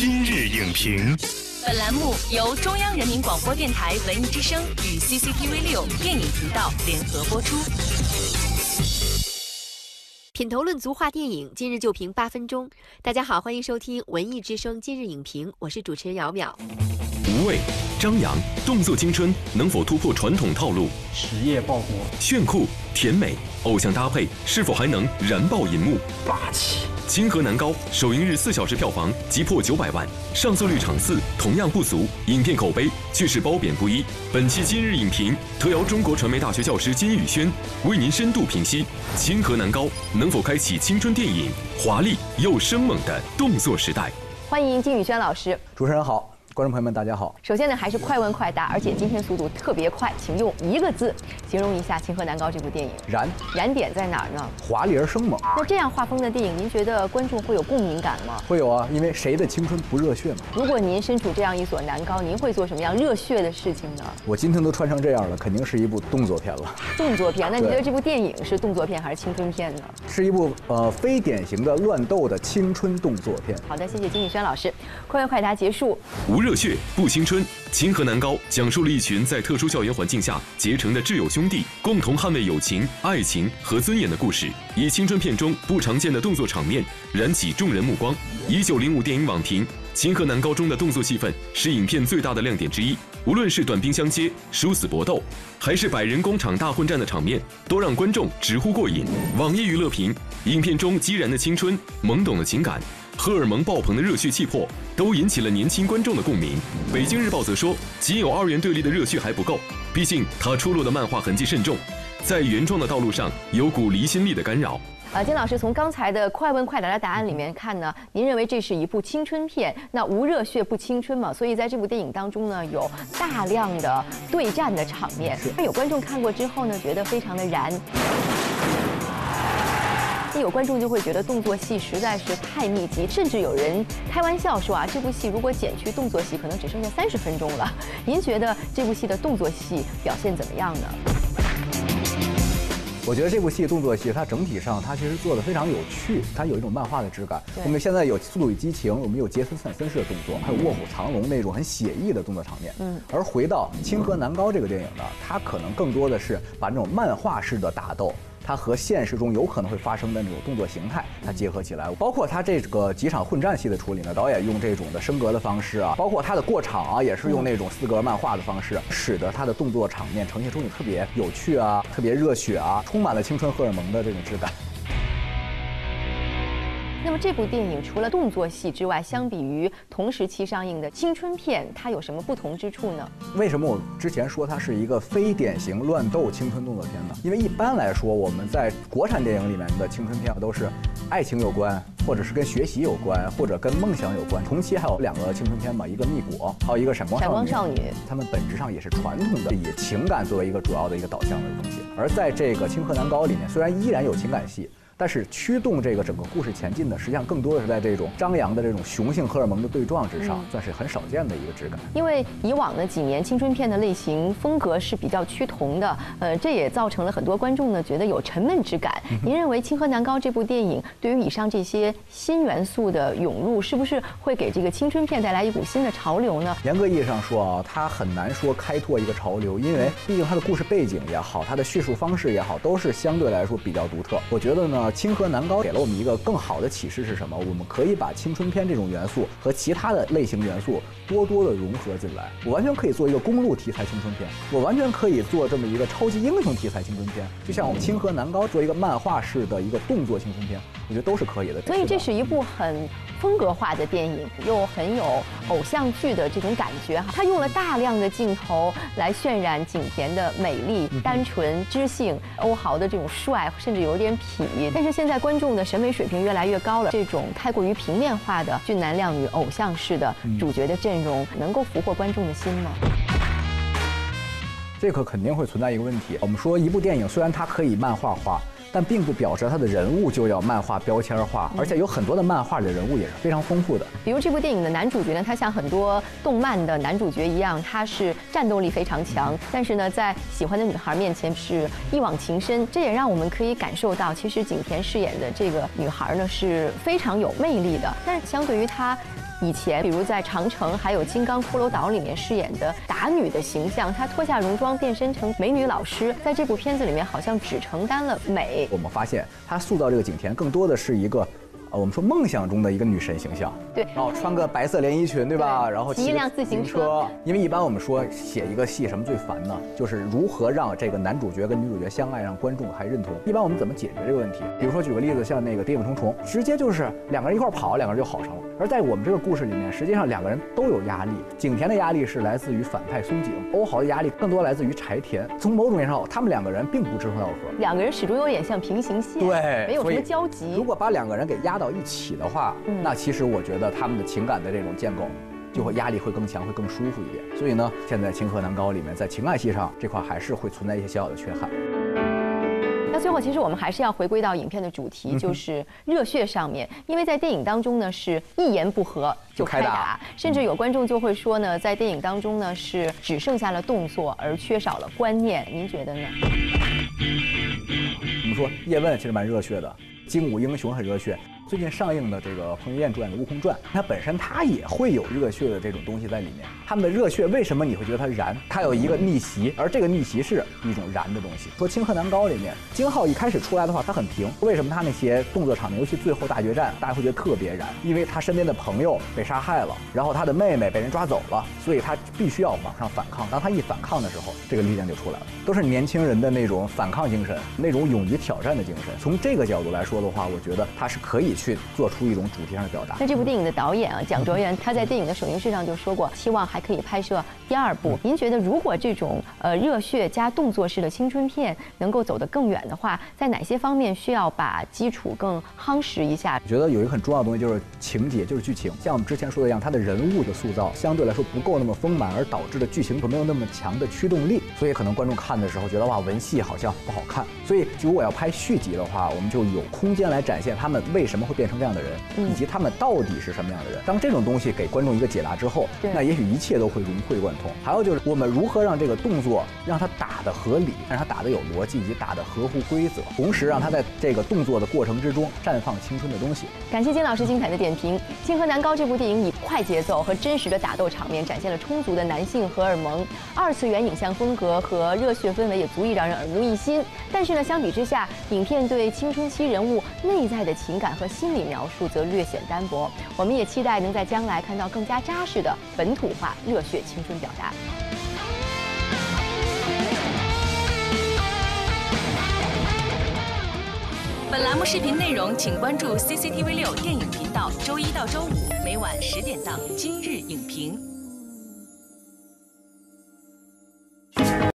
今日影评，本栏目由中央人民广播电台文艺之声与 CCTV 六电影频道联合播出。品头论足话电影，今日就评八分钟。大家好，欢迎收听文艺之声今日影评，我是主持人姚淼。无畏、张扬、动作青春能否突破传统套路？实业报国，炫酷、甜美，偶像搭配是否还能燃爆银幕？霸气。清河南高首映日四小时票房即破九百万，上座率场次同样不俗，影片口碑却是褒贬不一。本期今日影评特邀中国传媒大学教师金宇轩为您深度评析清河南高能否开启青春电影华丽又生猛的动作时代。欢迎金宇轩老师，主持人好。观众朋友们，大家好。首先呢，还是快问快答，而且今天速度特别快，请用一个字形容一下《清河南高》这部电影。燃，燃点在哪儿呢？华丽而生猛。那这样画风的电影，您觉得观众会有共鸣感吗？会有啊，因为谁的青春不热血嘛？如果您身处这样一所南高，您会做什么样热血的事情呢？我今天都穿成这样了，肯定是一部动作片了。动作片？那你觉得这部电影是动作片还是青春片呢？是一部呃非典型的乱斗的青春动作片。好的，谢谢金宇轩老师。快问快答结束。无热热血不青。春，清河南高讲述了一群在特殊校园环境下结成的挚友兄弟，共同捍卫友情、爱情和尊严的故事。以青春片中不常见的动作场面燃起众人目光。一九零五电影网评：清河南高中的动作戏份是影片最大的亮点之一。无论是短兵相接、殊死搏斗，还是百人工厂大混战的场面，都让观众直呼过瘾。网易娱乐评：影片中激燃的青春、懵懂的情感。荷尔蒙爆棚的热血气魄都引起了年轻观众的共鸣。北京日报则说，仅有二元对立的热血还不够，毕竟他出落的漫画痕迹甚重，在原创的道路上有股离心力的干扰。呃，金老师从刚才的快问快答的答案里面看呢，您认为这是一部青春片？那无热血不青春嘛？所以在这部电影当中呢，有大量的对战的场面。那有观众看过之后呢，觉得非常的燃。有观众就会觉得动作戏实在是太密集，甚至有人开玩笑说啊，这部戏如果减去动作戏，可能只剩下三十分钟了。您觉得这部戏的动作戏表现怎么样呢？我觉得这部戏动作戏它整体上它其实做的非常有趣，它有一种漫画的质感。我们现在有《速度与激情》，我们有杰森斯坦森式的动作，还有《卧虎藏龙》那种很写意的动作场面。嗯。而回到《清河南高》这个电影呢，它可能更多的是把那种漫画式的打斗。它和现实中有可能会发生的那种动作形态，它结合起来，包括它这个几场混战戏的处理呢，导演用这种的升格的方式啊，包括它的过场啊，也是用那种四格漫画的方式，使得它的动作场面呈现出你特别有趣啊、特别热血啊、充满了青春荷尔蒙的这种质感。那么这部电影除了动作戏之外，相比于同时期上映的青春片，它有什么不同之处呢？为什么我之前说它是一个非典型乱斗青春动作片呢？因为一般来说，我们在国产电影里面的青春片都是爱情有关，或者是跟学习有关，或者跟梦想有关。同期还有两个青春片嘛，一个《蜜果》，还有一个《闪光少女》。闪光少女，他们本质上也是传统的以情感作为一个主要的一个导向的东西。而在这个《青河南高》里面，虽然依然有情感戏。但是驱动这个整个故事前进的，实际上更多的是在这种张扬的这种雄性荷尔蒙的对撞之上，算是很少见的一个质感。因为以往的几年青春片的类型风格是比较趋同的，呃，这也造成了很多观众呢觉得有沉闷之感。您认为《清河南高》这部电影对于以上这些新元素的涌入，是不是会给这个青春片带来一股新的潮流呢？严格意义上说啊，它很难说开拓一个潮流，因为毕竟它的故事背景也好，它的叙述方式也好，都是相对来说比较独特。我觉得呢。清河南高给了我们一个更好的启示是什么？我们可以把青春片这种元素和其他的类型元素多多的融合进来。我完全可以做一个公路题材青春片，我完全可以做这么一个超级英雄题材青春片，就像我们清河南高做一个漫画式的一个动作青春片，我觉得都是可以的。所以这是一部很风格化的电影，又很有偶像剧的这种感觉哈。它用了大量的镜头来渲染景甜的美丽、单纯、知性，欧豪的这种帅，甚至有点痞。但是现在观众的审美水平越来越高了，这种太过于平面化的俊男靓女、偶像式的主角的阵容，能够俘获观众的心吗？这个肯定会存在一个问题。我们说一部电影，虽然它可以漫画化。但并不表示他的人物就要漫画标签化，而且有很多的漫画里的人物也是非常丰富的。比如这部电影的男主角呢，他像很多动漫的男主角一样，他是战斗力非常强，但是呢，在喜欢的女孩面前是一往情深。这也让我们可以感受到，其实景甜饰演的这个女孩呢是非常有魅力的。但是相对于她。以前，比如在长城还有金刚骷髅岛里面饰演的打女的形象，她脱下戎装变身成美女老师，在这部片子里面好像只承担了美。我们发现，她塑造这个景甜更多的是一个。啊，我们说梦想中的一个女神形象，对，然后穿个白色连衣裙，对吧？然后骑一辆自行车。因为一般我们说写一个戏什么最烦呢？就是如何让这个男主角跟女主角相爱，让观众还认同。一般我们怎么解决这个问题？比如说举个例子，像那个《谍影重重》，直接就是两个人一块跑，两个人就好上了。而在我们这个故事里面，实际上两个人都有压力。景甜的压力是来自于反派松井，欧豪的压力更多来自于柴田。从某种意义上，他们两个人并不志同道合，两个人始终有点像平行线，对，没有什么交集。如果把两个人给压到一起的话，那其实我觉得他们的情感的这种建构，就会压力会更强，会更舒服一点。所以呢，现在《清河南高》里面在情感戏上这块还是会存在一些小小的缺憾。那最后，其实我们还是要回归到影片的主题，就是热血上面。因为在电影当中呢，是一言不合就开打，甚至有观众就会说呢，在电影当中呢，是只剩下了动作，而缺少了观念。您觉得呢？我们说叶问其实蛮热血的，《精武英雄》很热血。最近上映的这个彭于晏主演的《悟空传》，它本身它也会有热血的这种东西在里面。他们的热血为什么你会觉得它燃？它有一个逆袭，而这个逆袭是一种燃的东西。说《青鹤南高》里面，金浩一开始出来的话，他很平。为什么他那些动作场面，尤其最后大决战，大家会觉得特别燃？因为他身边的朋友被杀害了，然后他的妹妹被人抓走了，所以他必须要往上反抗。当他一反抗的时候，这个力量就出来了。都是年轻人的那种反抗精神，那种勇于挑战的精神。从这个角度来说的话，我觉得他是可以去做出一种。主题上的表达。那这部电影的导演啊，蒋卓元，他在电影的首映式上就说过，希望还可以拍摄第二部。您觉得，如果这种呃热血加动作式的青春片能够走得更远的话，在哪些方面需要把基础更夯实一下？我觉得有一个很重要的东西就是情节，就是剧情。像我们之前说的一样，他的人物的塑造相对来说不够那么丰满，而导致的剧情没有那么强的驱动力，所以可能观众看的时候觉得哇，文戏好像不好看。所以如果要拍续集的话，我们就有空间来展现他们为什么会变成这样的人。以及他们到底是什么样的人？当这种东西给观众一个解答之后，那也许一切都会融会贯通。还有就是我们如何让这个动作让它打得合理，让它打得有逻辑，以及打得合乎规则，同时让它在这个动作的过程之中绽放青春的东西。感谢金老师精彩的点评。《清河南高》这部电影以快节奏和真实的打斗场面，展现了充足的男性荷尔蒙、二次元影像风格和热血氛围，也足以让人耳目一新。但是呢，相比之下，影片对青春期人物内在的情感和心理描述则略显。单薄，我们也期待能在将来看到更加扎实的本土化热血青春表达。本栏目视频内容，请关注 CCTV 六电影频道，周一到周五每晚十点档《今日影评》。